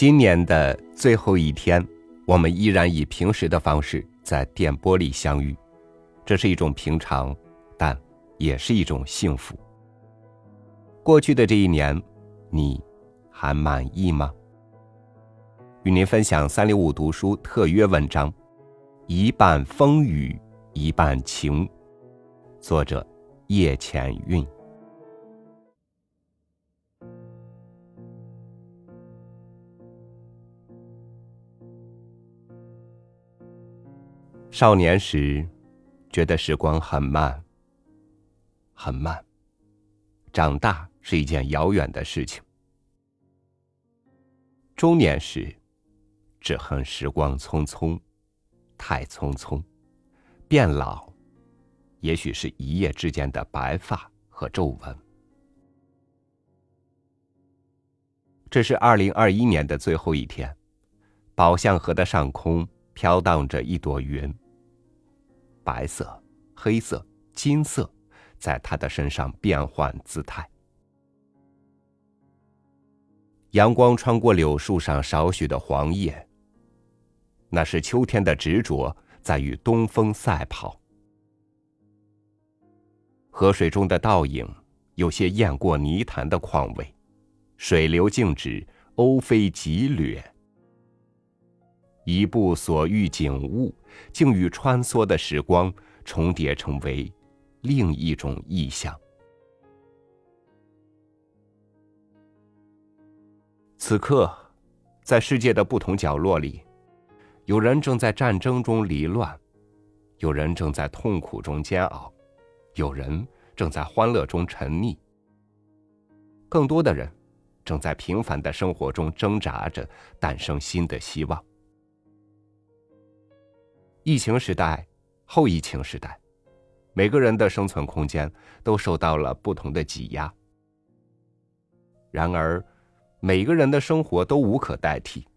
今年的最后一天，我们依然以平时的方式在电波里相遇，这是一种平常，但也是一种幸福。过去的这一年，你还满意吗？与您分享三六五读书特约文章《一半风雨一半晴》，作者叶浅韵。少年时，觉得时光很慢，很慢。长大是一件遥远的事情。中年时，只恨时光匆匆，太匆匆。变老，也许是一夜之间的白发和皱纹。这是二零二一年的最后一天，宝象河的上空。飘荡着一朵云，白色、黑色、金色，在他的身上变换姿态。阳光穿过柳树上少许的黄叶，那是秋天的执着在与东风赛跑。河水中的倒影有些雁过泥潭的况味，水流静止，鸥飞急掠。一步所遇景物，竟与穿梭的时光重叠，成为另一种意象。此刻，在世界的不同角落里，有人正在战争中离乱，有人正在痛苦中煎熬，有人正在欢乐中沉溺，更多的人正在平凡的生活中挣扎着，诞生新的希望。疫情时代，后疫情时代，每个人的生存空间都受到了不同的挤压。然而，每个人的生活都无可代替。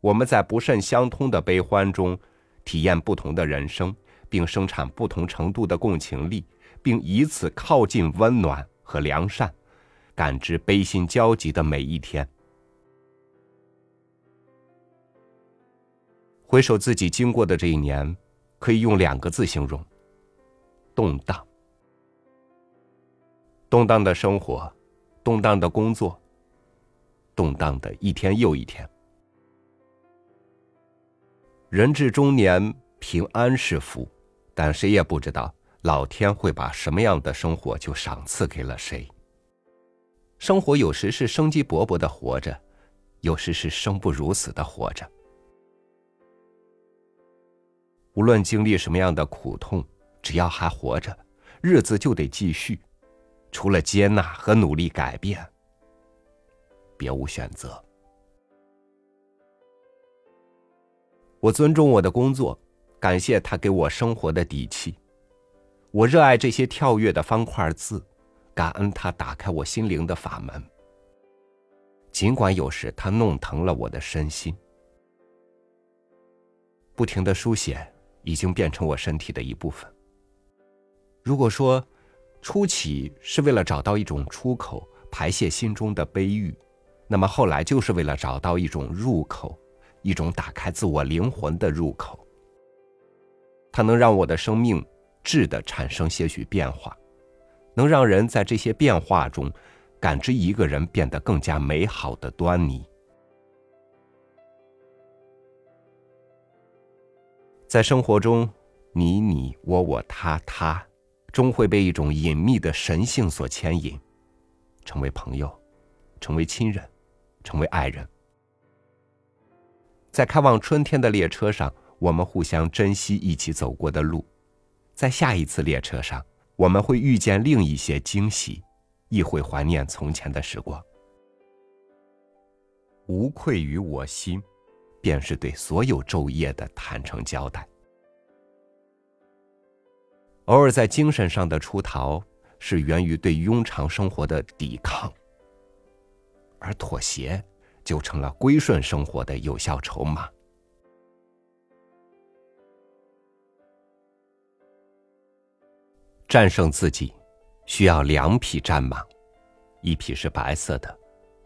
我们在不甚相通的悲欢中，体验不同的人生，并生产不同程度的共情力，并以此靠近温暖和良善，感知悲心交集的每一天。回首自己经过的这一年，可以用两个字形容：动荡。动荡的生活，动荡的工作，动荡的一天又一天。人至中年，平安是福，但谁也不知道老天会把什么样的生活就赏赐给了谁。生活有时是生机勃勃的活着，有时是生不如死的活着。无论经历什么样的苦痛，只要还活着，日子就得继续。除了接纳和努力改变，别无选择。我尊重我的工作，感谢他给我生活的底气。我热爱这些跳跃的方块字，感恩他打开我心灵的法门。尽管有时他弄疼了我的身心，不停的书写。已经变成我身体的一部分。如果说初起是为了找到一种出口，排泄心中的悲郁，那么后来就是为了找到一种入口，一种打开自我灵魂的入口。它能让我的生命质的产生些许变化，能让人在这些变化中感知一个人变得更加美好的端倪。在生活中，你你我我他他，终会被一种隐秘的神性所牵引，成为朋友，成为亲人，成为爱人。在开往春天的列车上，我们互相珍惜一起走过的路；在下一次列车上，我们会遇见另一些惊喜，亦会怀念从前的时光。无愧于我心。便是对所有昼夜的坦诚交代。偶尔在精神上的出逃，是源于对庸常生活的抵抗，而妥协就成了归顺生活的有效筹码。战胜自己，需要两匹战马，一匹是白色的，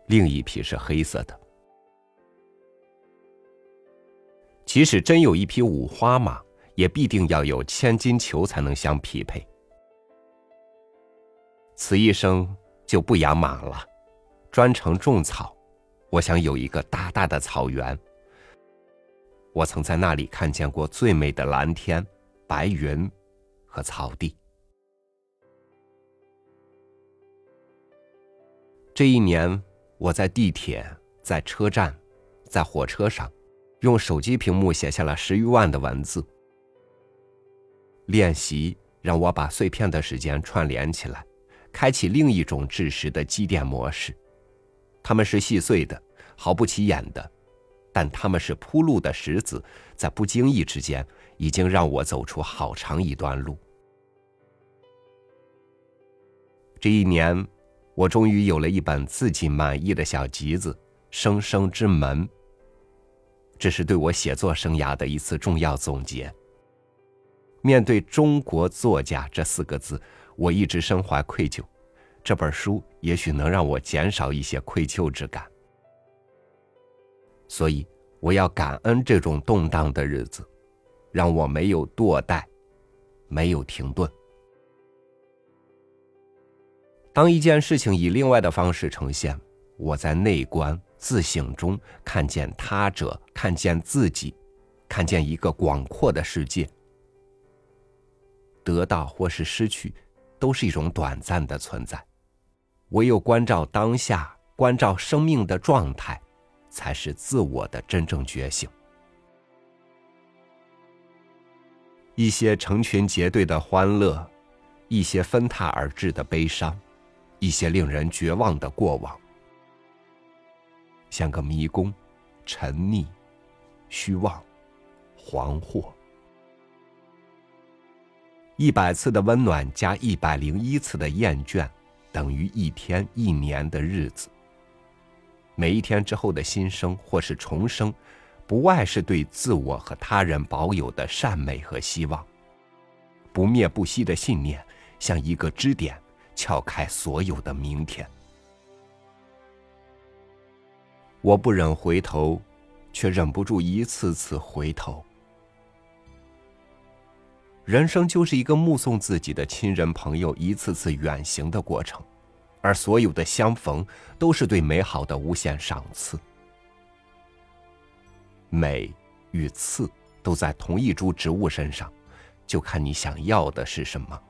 另一匹是黑色的。即使真有一匹五花马，也必定要有千金裘才能相匹配。此一生就不养马了，专程种草。我想有一个大大的草原。我曾在那里看见过最美的蓝天、白云和草地。这一年，我在地铁、在车站、在火车上，用手机屏幕写下了十余万的文字。练习让我把碎片的时间串联起来，开启另一种制时的积淀模式。它们是细碎的，毫不起眼的。但他们是铺路的石子，在不经意之间，已经让我走出好长一段路。这一年，我终于有了一本自己满意的小集子《生生之门》。这是对我写作生涯的一次重要总结。面对“中国作家”这四个字，我一直深怀愧疚。这本书也许能让我减少一些愧疚之感。所以，我要感恩这种动荡的日子，让我没有堕怠，没有停顿。当一件事情以另外的方式呈现，我在内观自省中看见他者，看见自己，看见一个广阔的世界。得到或是失去，都是一种短暂的存在。唯有关照当下，关照生命的状态。才是自我的真正觉醒。一些成群结队的欢乐，一些纷沓而至的悲伤，一些令人绝望的过往，像个迷宫，沉溺、虚妄、惶惑。一百次的温暖加一百零一次的厌倦，等于一天一年的日子。每一天之后的新生或是重生，不外是对自我和他人保有的善美和希望。不灭不息的信念，像一个支点，撬开所有的明天。我不忍回头，却忍不住一次次回头。人生就是一个目送自己的亲人朋友一次次远行的过程。而所有的相逢，都是对美好的无限赏赐。美与刺都在同一株植物身上，就看你想要的是什么。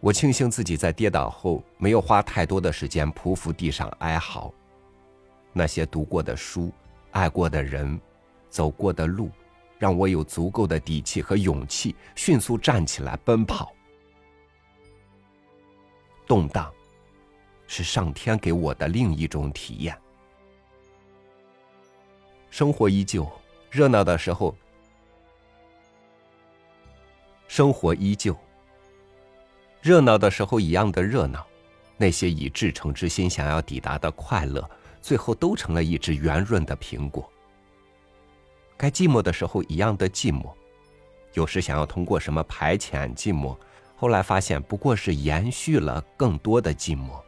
我庆幸自己在跌倒后没有花太多的时间匍匐地上哀嚎。那些读过的书、爱过的人、走过的路，让我有足够的底气和勇气，迅速站起来奔跑。动荡，是上天给我的另一种体验。生活依旧，热闹的时候，生活依旧，热闹的时候一样的热闹。那些以至诚之心想要抵达的快乐，最后都成了一只圆润的苹果。该寂寞的时候一样的寂寞，有时想要通过什么排遣寂寞。后来发现，不过是延续了更多的寂寞。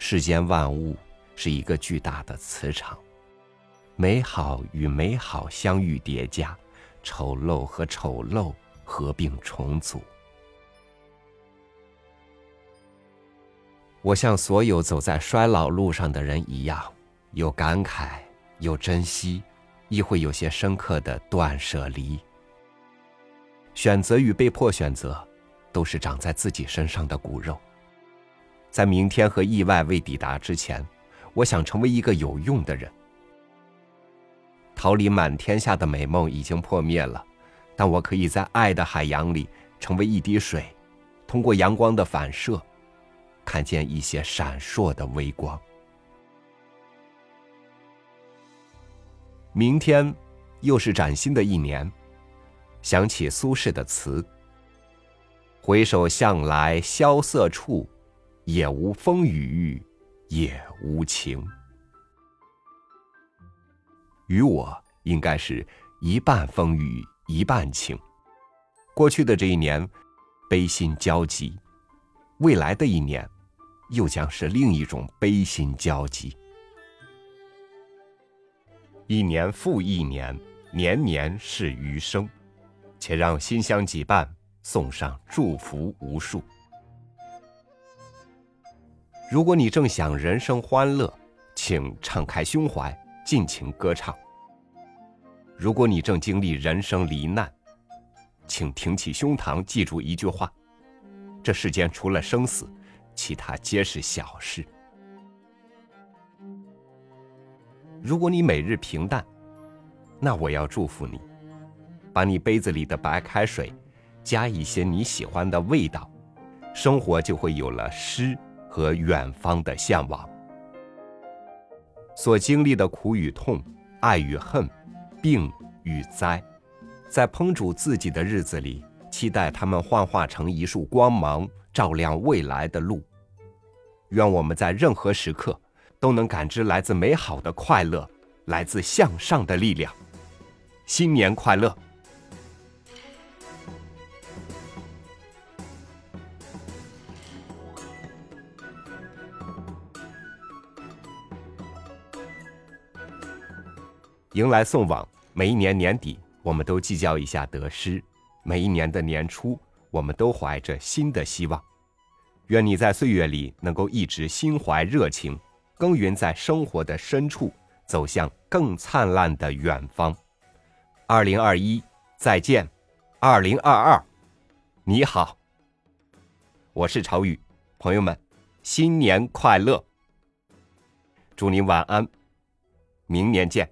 世间万物是一个巨大的磁场，美好与美好相遇叠加，丑陋和丑陋合并重组。我像所有走在衰老路上的人一样，有感慨，有珍惜，亦会有些深刻的断舍离。选择与被迫选择，都是长在自己身上的骨肉。在明天和意外未抵达之前，我想成为一个有用的人。逃离满天下的美梦已经破灭了，但我可以在爱的海洋里成为一滴水，通过阳光的反射，看见一些闪烁的微光。明天，又是崭新的一年。想起苏轼的词：“回首向来萧瑟处，也无风雨也无晴。”与我应该是一半风雨一半情。过去的这一年，悲心交集；未来的一年，又将是另一种悲心交集。一年复一年，年年是余生。且让馨香几瓣，送上祝福无数。如果你正享人生欢乐，请敞开胸怀，尽情歌唱；如果你正经历人生离难，请挺起胸膛，记住一句话：这世间除了生死，其他皆是小事。如果你每日平淡，那我要祝福你。把你杯子里的白开水，加一些你喜欢的味道，生活就会有了诗和远方的向往。所经历的苦与痛、爱与恨、病与灾，在烹煮自己的日子里，期待它们幻化成一束光芒，照亮未来的路。愿我们在任何时刻，都能感知来自美好的快乐，来自向上的力量。新年快乐！迎来送往，每一年年底，我们都计较一下得失；每一年的年初，我们都怀着新的希望。愿你在岁月里能够一直心怀热情，耕耘在生活的深处，走向更灿烂的远方。二零二一，再见；二零二二，你好。我是朝宇，朋友们，新年快乐！祝您晚安，明年见。